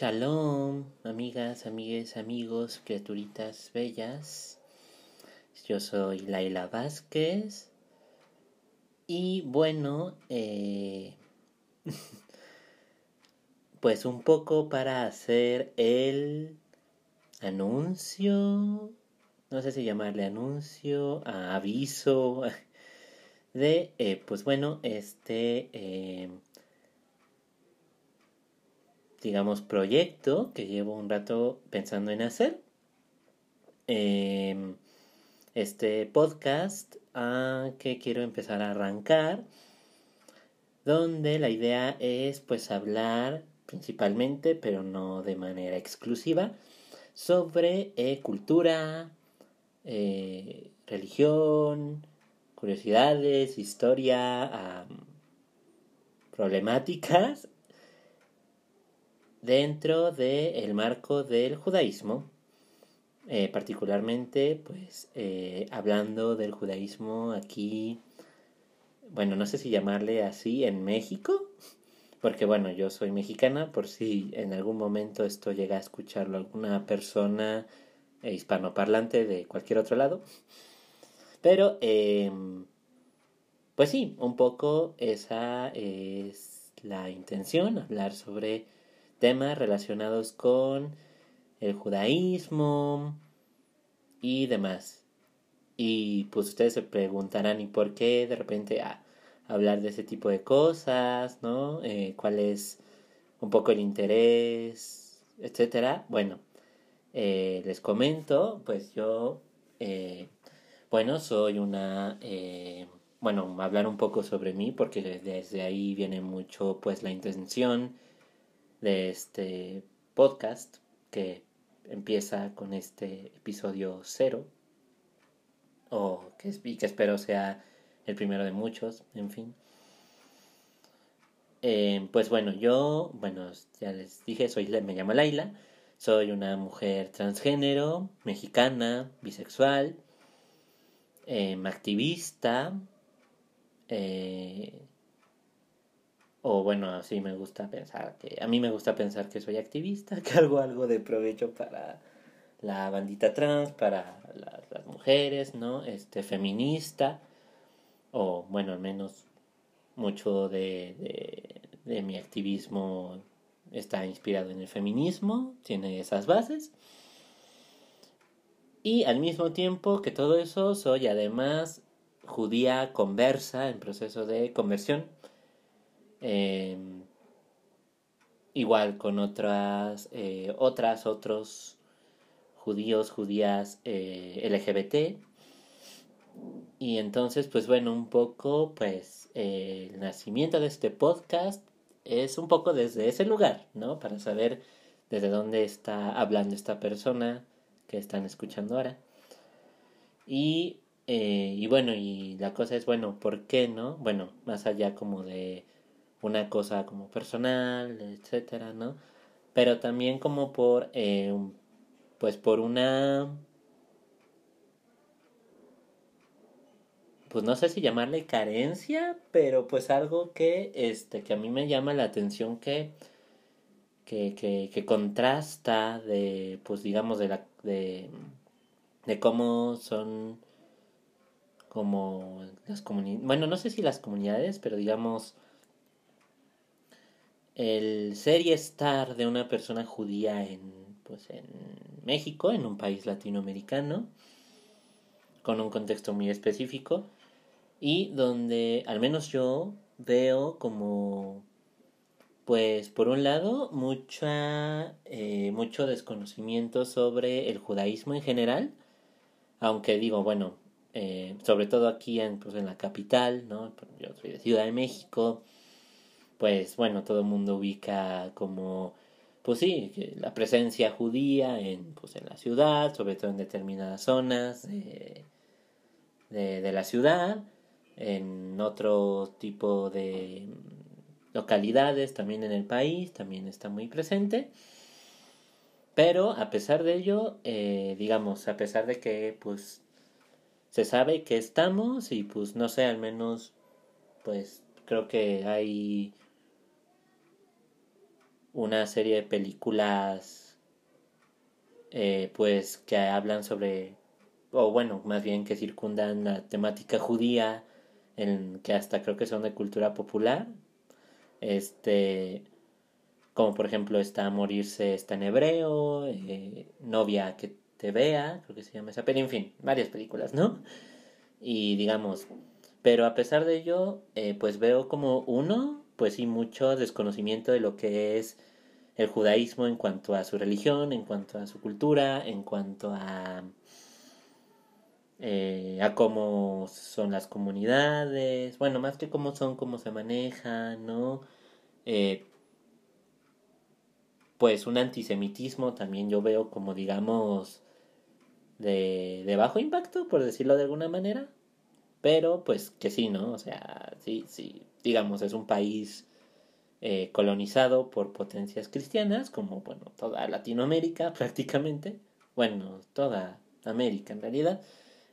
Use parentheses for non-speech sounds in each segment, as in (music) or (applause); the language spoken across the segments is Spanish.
Shalom, amigas, amigues, amigos, criaturitas bellas. Yo soy Laila Vázquez. Y bueno, eh, (laughs) pues un poco para hacer el anuncio, no sé si llamarle anuncio, aviso, (laughs) de, eh, pues bueno, este... Eh, digamos, proyecto que llevo un rato pensando en hacer. Em, este podcast que quiero empezar a arrancar, donde la idea es pues hablar principalmente, pero no de manera exclusiva, sobre eh, cultura, eh, religión, curiosidades, historia, problemáticas dentro del marco del judaísmo, eh, particularmente pues eh, hablando del judaísmo aquí, bueno, no sé si llamarle así en México, porque bueno, yo soy mexicana, por si en algún momento esto llega a escucharlo alguna persona eh, hispanoparlante de cualquier otro lado, pero em, pues sí, un poco esa es la intención, hablar sobre temas relacionados con el judaísmo y demás. Y pues ustedes se preguntarán, ¿y por qué de repente a hablar de ese tipo de cosas? ¿No? Eh, ¿Cuál es un poco el interés? Etcétera. Bueno, eh, les comento, pues yo, eh, bueno, soy una, bueno, hablar un poco sobre mí, porque desde ahí viene mucho, pues, la intención de este podcast que empieza con este episodio cero o que, y que espero sea el primero de muchos, en fin. Eh, pues bueno, yo, bueno, ya les dije, soy, me llamo Laila, soy una mujer transgénero, mexicana, bisexual, eh, activista, eh, o bueno, así me gusta pensar que, a mí me gusta pensar que soy activista, (laughs) que hago algo de provecho para la bandita trans, para las mujeres, ¿no? Este, feminista, o bueno, al menos mucho de, de, de mi activismo está inspirado en el feminismo, tiene esas bases. Y al mismo tiempo que todo eso, soy además judía conversa en proceso de conversión Em, igual con otras, eh, otras, otros judíos, judías eh, LGBT. Y entonces, pues bueno, un poco, pues el nacimiento de este podcast es un poco desde ese lugar, ¿no? Para saber desde dónde está hablando esta persona que están escuchando ahora. Y, eh, y bueno, y la cosa es, bueno, ¿por qué no? Bueno, más allá como de una cosa como personal, etcétera, ¿no? Pero también como por, eh, pues por una, pues no sé si llamarle carencia, pero pues algo que, este, que a mí me llama la atención que, que, que, que contrasta de, pues digamos, de la, de, de cómo son como las comunidades, bueno, no sé si las comunidades, pero digamos, el ser y estar de una persona judía en, pues, en México, en un país latinoamericano, con un contexto muy específico, y donde al menos yo veo como, pues por un lado, mucha, eh, mucho desconocimiento sobre el judaísmo en general, aunque digo, bueno, eh, sobre todo aquí en, pues, en la capital, ¿no? Yo soy de Ciudad de México, pues bueno, todo el mundo ubica como, pues sí, la presencia judía en, pues, en la ciudad, sobre todo en determinadas zonas de, de, la ciudad, en otro tipo de localidades también en el país, también está muy presente. Pero a pesar de ello, eh, digamos, a pesar de que pues se sabe que estamos y pues no sé, al menos pues creo que hay una serie de películas eh, pues que hablan sobre o bueno más bien que circundan la temática judía en que hasta creo que son de cultura popular. Este como por ejemplo está morirse está en hebreo eh, novia que te vea creo que se llama esa pero en fin varias películas no y digamos pero a pesar de ello eh, pues veo como uno pues sí mucho desconocimiento de lo que es el judaísmo en cuanto a su religión, en cuanto a su cultura, en cuanto a, eh, a cómo son las comunidades, bueno, más que cómo son, cómo se manejan, ¿no? Eh, pues un antisemitismo también yo veo como digamos de, de bajo impacto, por decirlo de alguna manera, pero pues que sí, ¿no? O sea, sí, sí, digamos, es un país eh, colonizado por potencias cristianas, como bueno, toda Latinoamérica (laughs) prácticamente, bueno, toda América en realidad.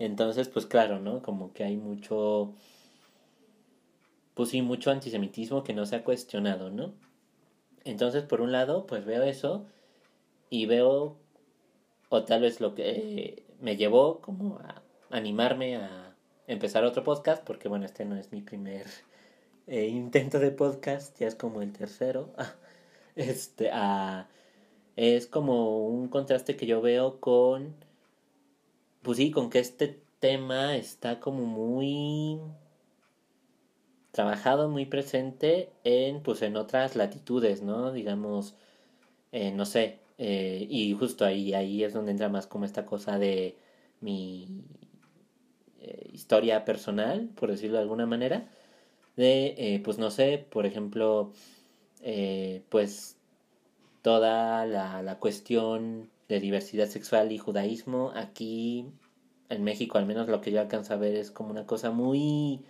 Entonces, pues claro, ¿no? Como que hay mucho, pues sí, mucho antisemitismo que no se ha cuestionado, ¿no? Entonces, por un lado, pues veo eso y veo, o tal vez lo que me llevó como a animarme a empezar otro podcast, porque bueno, este no es mi primer eh, intento de podcast, ya es como el tercero. (laughs) este, ah, es como un contraste que yo veo con, pues sí, con que este tema está como muy trabajado, muy presente en, pues en otras latitudes, ¿no? Digamos, eh, no sé, eh, y justo ahí, ahí es donde entra más como esta cosa de mi historia personal, por decirlo de alguna manera de, eh, pues no sé, por ejemplo, eh, pues toda la, la cuestión de diversidad sexual y judaísmo aquí en México al menos lo que yo alcanzo a ver es como una cosa muy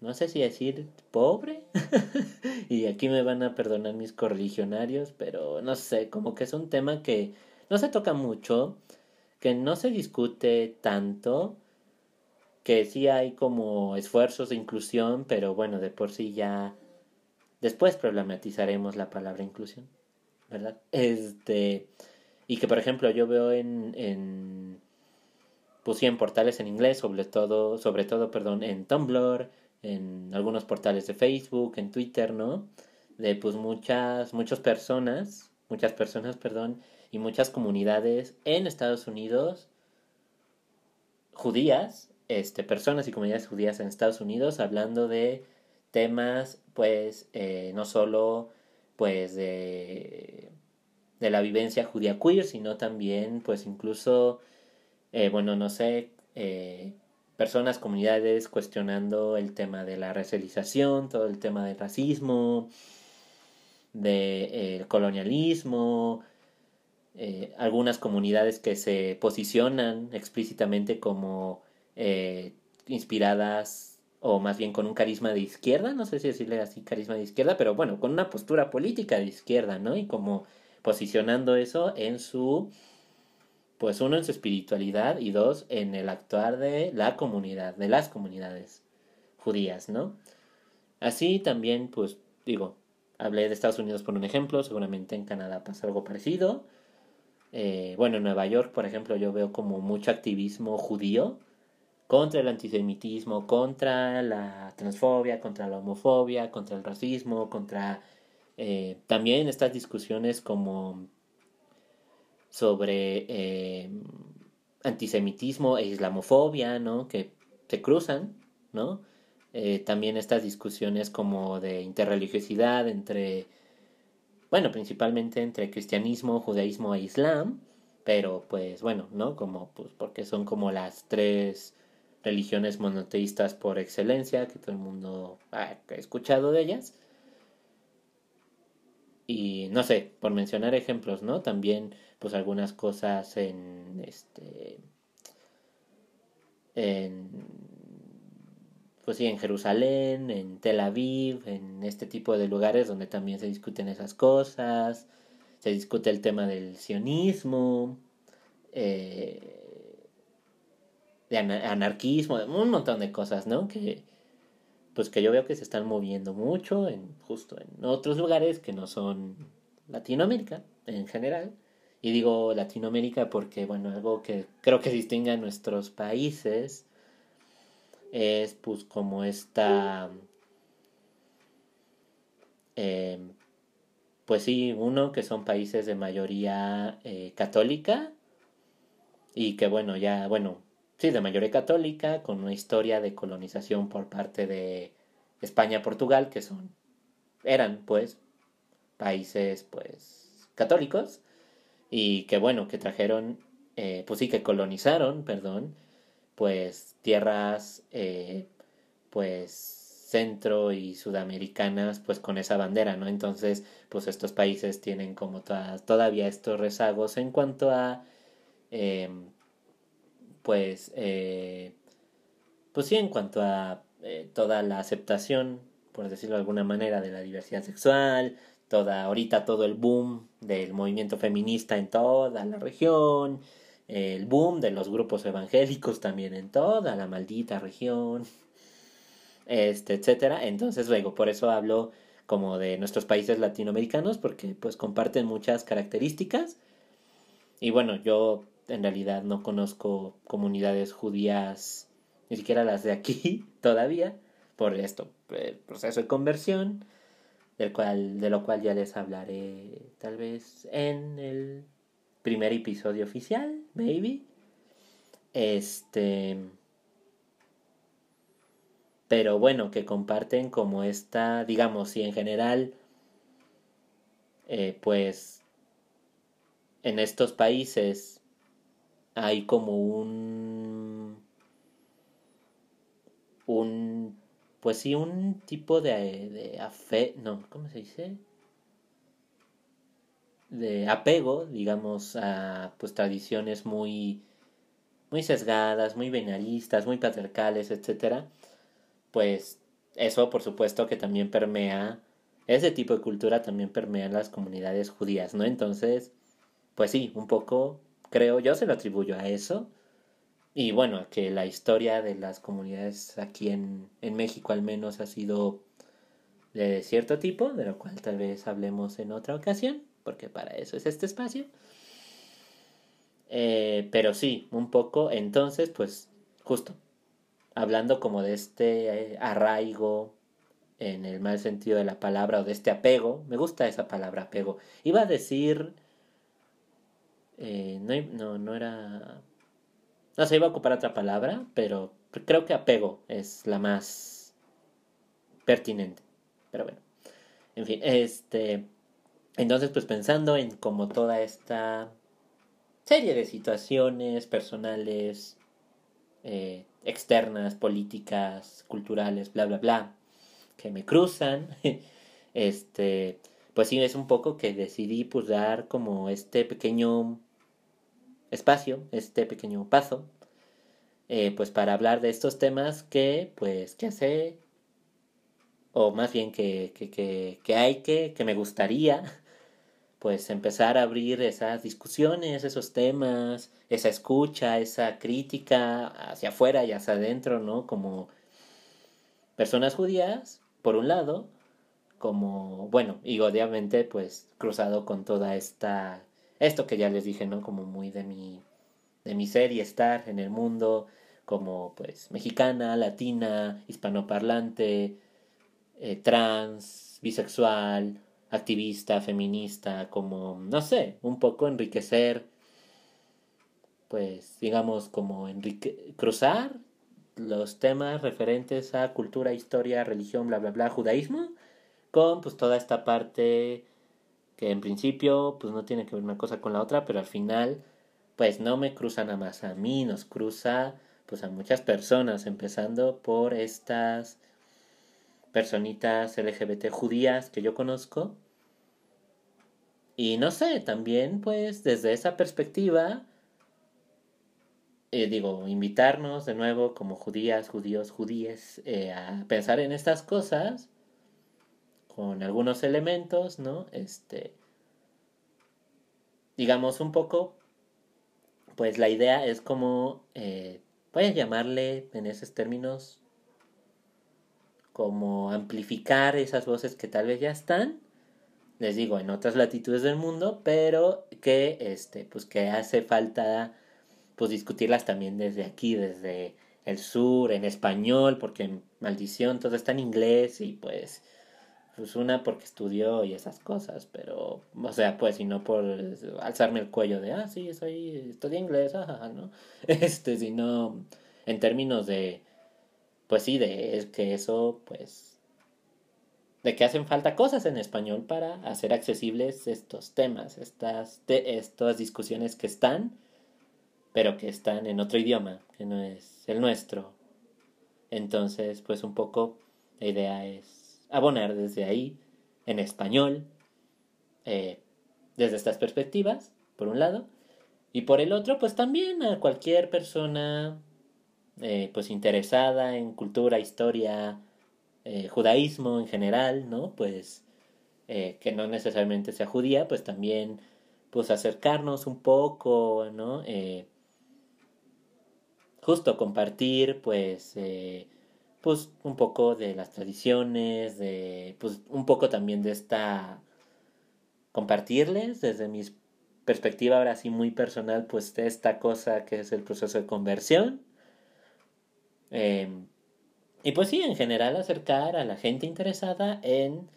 no sé si decir pobre (laughs) y aquí me van a perdonar mis correligionarios pero no sé como que es un tema que no se toca mucho que no se discute tanto que sí hay como esfuerzos de inclusión, pero bueno, de por sí ya después problematizaremos la palabra inclusión, ¿verdad? Este, y que por ejemplo yo veo en, en pues sí, en portales en inglés, sobre todo, sobre todo, perdón, en Tumblr, en algunos portales de Facebook, en Twitter, ¿no? De pues muchas, muchas personas, muchas personas, perdón, y muchas comunidades en Estados Unidos judías este, personas y comunidades judías en Estados Unidos hablando de temas, pues, eh, no solo, pues, de, de la vivencia judía queer, sino también, pues, incluso, eh, bueno, no sé, eh, personas, comunidades cuestionando el tema de la racialización, todo el tema del racismo, del colonialismo, algunas comunidades que se posicionan explícitamente como eh, inspiradas o más bien con un carisma de izquierda, no sé si decirle así carisma de izquierda, pero bueno, con una postura política de izquierda, ¿no? Y como posicionando eso en su, pues uno en su espiritualidad y dos en el actuar de la comunidad, de las comunidades judías, ¿no? Así también, pues digo, hablé de Estados Unidos por un ejemplo, seguramente en Canadá pasa algo parecido. Eh, bueno, en Nueva York, por ejemplo, yo veo como mucho activismo judío contra el antisemitismo, contra la transfobia, contra la homofobia, contra el racismo, contra eh, también estas discusiones como sobre eh, antisemitismo e islamofobia, ¿no? Que se cruzan, ¿no? También estas discusiones como de interreligiosidad entre, bueno, principalmente entre cristianismo, judaísmo e islam, pero pues bueno, ¿no? Como, pues porque son como las tres religiones monoteístas por excelencia, que todo el mundo ha escuchado de ellas. Y no sé, por mencionar ejemplos, ¿no? También, pues algunas cosas en este. En. Pues sí, en Jerusalén, en Tel Aviv, en este tipo de lugares donde también se discuten esas cosas. Se discute el tema del sionismo. Eh, de anarquismo, un montón de cosas, ¿no? Que pues que yo veo que se están moviendo mucho en justo en otros lugares que no son Latinoamérica en general. Y digo Latinoamérica porque, bueno, algo que creo que distingue a nuestros países es pues como esta... Em, pues sí, uno que son países de mayoría eh, católica y que bueno, ya, bueno, sí, de mayoría católica, con una historia de colonización por parte de España-Portugal, que son, eran pues países pues católicos y que bueno, que trajeron, eh, pues sí, que colonizaron, perdón, pues tierras eh, pues centro y sudamericanas pues con esa bandera, ¿no? Entonces pues estos países tienen como todas, todavía estos rezagos en cuanto a Em, pues, eh, pues sí, en cuanto a eh, toda la aceptación, por decirlo de alguna manera, de la diversidad sexual, toda, ahorita todo el boom del movimiento feminista en toda la región, el boom de los grupos evangélicos también en toda la maldita región, este, etcétera. Entonces, luego, por eso hablo como de nuestros países latinoamericanos, porque pues comparten muchas características. Y bueno, yo en realidad no conozco comunidades judías, ni siquiera las de aquí (laughs) todavía, por esto, el proceso de conversión, del cual, de lo cual ya les hablaré tal vez en el primer episodio oficial, maybe. Este. Pero bueno, que comparten como esta, digamos, y en general, eh, pues en estos países hay como un un pues sí un tipo de, de afe no cómo se dice de apego digamos a pues tradiciones muy muy sesgadas muy venaristas muy patriarcales etcétera pues eso por supuesto que también permea ese tipo de cultura también permea en las comunidades judías no entonces pues sí un poco creo yo se lo atribuyo a eso. Y bueno, que la historia de las comunidades aquí en, en México al menos ha sido de cierto tipo, de lo cual tal vez hablemos en otra ocasión, porque para eso es este espacio. Eh, pero sí, un poco, entonces, pues, justo, hablando como de este eh, arraigo en el mal sentido de la palabra o de este apego, me gusta esa palabra apego. Iba a decir eh, no, no, era... No se iba a ocupar otra palabra, pero creo que apego es la más pertinente. Pero bueno, en fin, este... Entonces, pues pensando en como toda esta serie de situaciones personales, eh, externas, políticas, culturales, bla, bla, bla, que me cruzan, (laughs) este, pues sí, es un poco que decidí pues dar como este pequeño espacio, este pequeño paso, eh, pues para hablar de estos temas que, pues, que hace, o más bien que, que, que, que hay que, que me gustaría, (laughs) pues empezar a abrir esas discusiones, esos temas, esa escucha, esa crítica hacia afuera y hacia adentro, ¿no? Como personas judías, por un lado, como, bueno, y obviamente pues cruzado con toda esta esto que ya les dije, ¿no? Como muy de mi, de mi ser y estar en el mundo, como pues mexicana, latina, hispanoparlante, eh, trans, bisexual, activista, feminista, como, no sé, un poco enriquecer, pues digamos como enrique cruzar los temas referentes a cultura, historia, religión, bla, bla, bla, judaísmo, con pues toda esta parte que en principio pues no tiene que ver una cosa con la otra, pero al final pues no me cruza nada más a mí, nos cruza pues a muchas personas, empezando por estas personitas LGBT judías que yo conozco. Y no sé, también pues desde esa perspectiva, eh, digo, invitarnos de nuevo como judías, judíos, judíes, eh, a pensar en estas cosas con algunos elementos, ¿no? Este, digamos un poco, pues la idea es como, eh, voy a llamarle en esos términos, como amplificar esas voces que tal vez ya están, les digo, en otras latitudes del mundo, pero que, este, pues que hace falta, pues discutirlas también desde aquí, desde el sur, en español, porque maldición, todo está en inglés y pues pues una porque estudió y esas cosas, pero, o sea, pues, y no por alzarme el cuello de, ah, sí, soy, estudié inglés, ajá, ¿no? (laughs) Este, sino en términos de, pues sí, de es que eso, pues, de que hacen falta cosas en español para hacer accesibles estos temas, estas, estas discusiones que están, pero que están en otro idioma, que no es el nuestro. Entonces, pues un poco la idea es abonar desde ahí en español, eh, desde estas perspectivas, por un lado, y por el otro, pues también a cualquier persona eh, pues interesada en cultura, historia, eh, judaísmo en general, ¿no? Pues que no necesariamente sea judía, pues también pues acercarnos un poco, ¿no? justo compartir pues pues un poco de las tradiciones, de pues un poco también de esta compartirles desde mi perspectiva ahora sí muy personal pues de esta cosa que es el proceso de conversión em, y pues sí en general acercar a la gente interesada en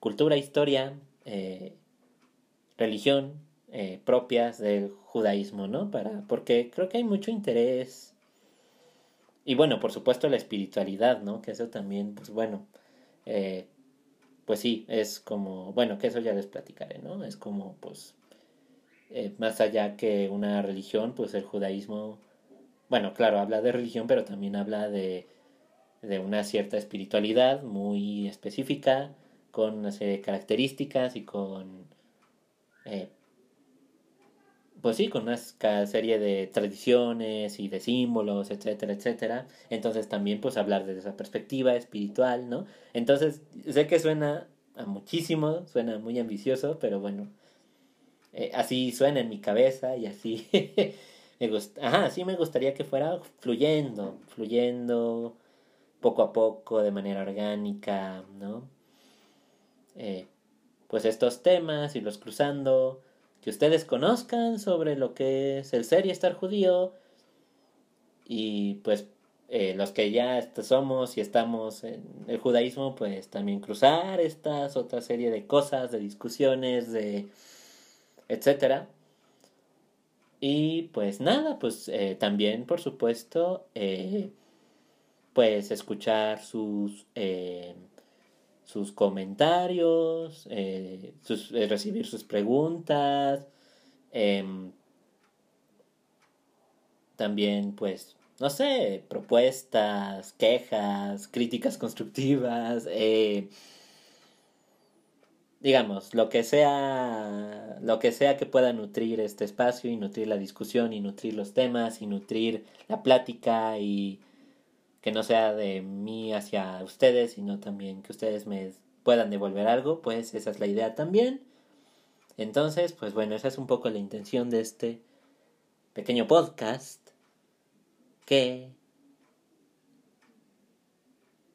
cultura historia eh, religión eh, propias del judaísmo no para porque creo que hay mucho interés y bueno, por supuesto la espiritualidad, ¿no? Que eso también, pues bueno, eh, pues sí, es como, bueno, que eso ya les platicaré, ¿no? Es como, pues, eh, más allá que una religión, pues el judaísmo, bueno, claro, habla de religión, pero también habla de, de una cierta espiritualidad muy específica, con una serie de características y con eh, pues sí, con una serie de tradiciones y de símbolos, etcétera, etcétera. Entonces también pues hablar desde esa perspectiva espiritual, ¿no? Entonces sé que suena a muchísimo, suena muy ambicioso, pero bueno, eh, así suena en mi cabeza y así (laughs) me gusta, ajá, así me gustaría que fuera fluyendo, fluyendo poco a poco, de manera orgánica, ¿no? Eh, pues estos temas, y los cruzando que ustedes conozcan sobre lo que es el ser y estar judío. Y pues eh, los que ya somos y estamos en el judaísmo, pues también cruzar estas otra serie de cosas, de discusiones, de etcétera. Y pues nada, pues eh, también por supuesto, eh, pues escuchar sus sus comentarios, eh, sus, eh, recibir sus preguntas, em, también pues, no sé, propuestas, quejas, críticas constructivas, eh, digamos, lo que sea, lo que sea que pueda nutrir este espacio y nutrir la discusión y nutrir los temas y nutrir la plática y que no sea de mí hacia ustedes, sino también que ustedes me puedan devolver algo, pues esa es la idea también. Entonces, pues bueno, esa es un poco la intención de este pequeño podcast que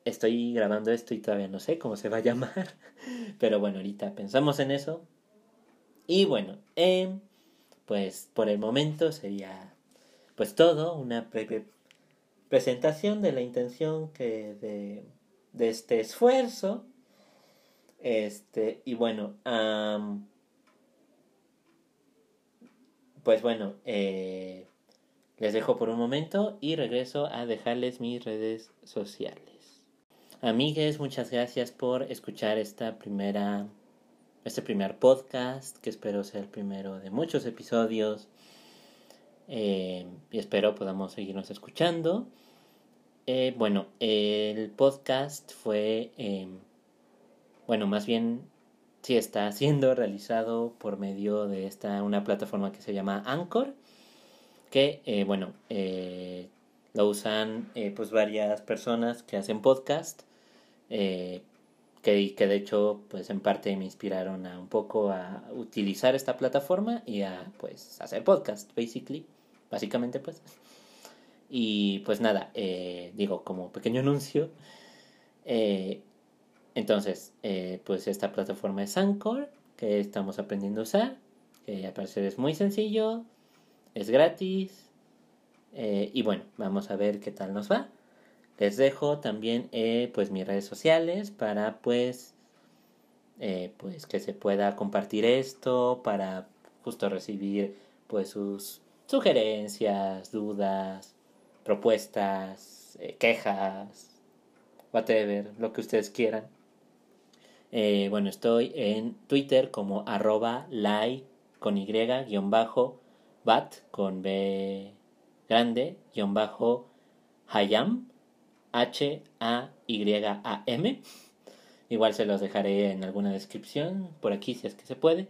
estoy grabando esto y todavía no sé cómo se va a llamar, (laughs) pero bueno, ahorita pensamos en eso. Y bueno, eh, pues por el momento sería pues todo, una presentación de la intención que de, de este esfuerzo. Este, y bueno, pues bueno, eh, les dejo por un momento y regreso a dejarles mis redes sociales. Amigues, muchas gracias por escuchar esta primera, este primer podcast, que espero sea el primero de muchos episodios. Eh, y espero podamos seguirnos escuchando. Eh, bueno, el podcast fue, em, bueno, más bien sí está (laughs) siendo realizado por medio de esta una plataforma que se llama Anchor, que eh, bueno, lo usan pues varias personas que hacen podcast, que, que de hecho pues en parte me inspiraron a un poco a utilizar esta plataforma y a pues hacer podcast, basically básicamente pues. Y pues nada, eh, digo, como pequeño anuncio, Eh, entonces, eh, pues esta plataforma es Anchor, que estamos aprendiendo a usar, que al parecer es muy sencillo, es gratis, eh, y bueno, vamos a ver qué tal nos va. Les dejo también pues mis redes sociales para pues, pues que se pueda compartir esto, para justo recibir pues sus sugerencias, dudas, propuestas, quejas, whatever, lo que ustedes quieran. Eh, bueno, estoy en Twitter como arroba lai con y guion bajo bat con b grande guion bajo hayam igual se los dejaré en alguna descripción por aquí si es que se puede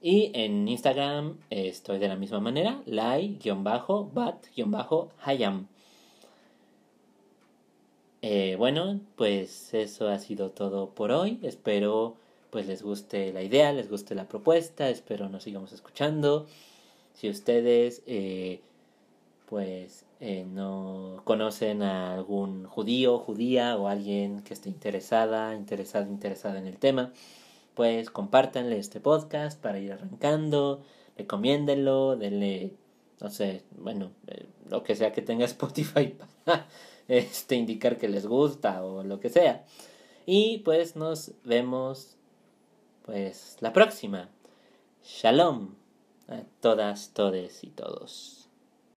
y en Instagram estoy de la misma manera lai guion bajo bat guion bajo hayam eh, bueno, pues eso ha sido todo por hoy. Espero pues les guste la idea, les guste la propuesta, espero nos sigamos escuchando. Si ustedes eh, pues eh, no conocen a algún judío, judía o alguien que esté interesada, interesado, interesada en el tema, pues compártanle este podcast para ir arrancando, recomiéndenlo, denle, no sé, bueno, lo que sea que tenga (laughs) Spotify este, indicar que les gusta o lo que sea. Y pues nos vemos pues la próxima. Shalom a todas, todes y todos.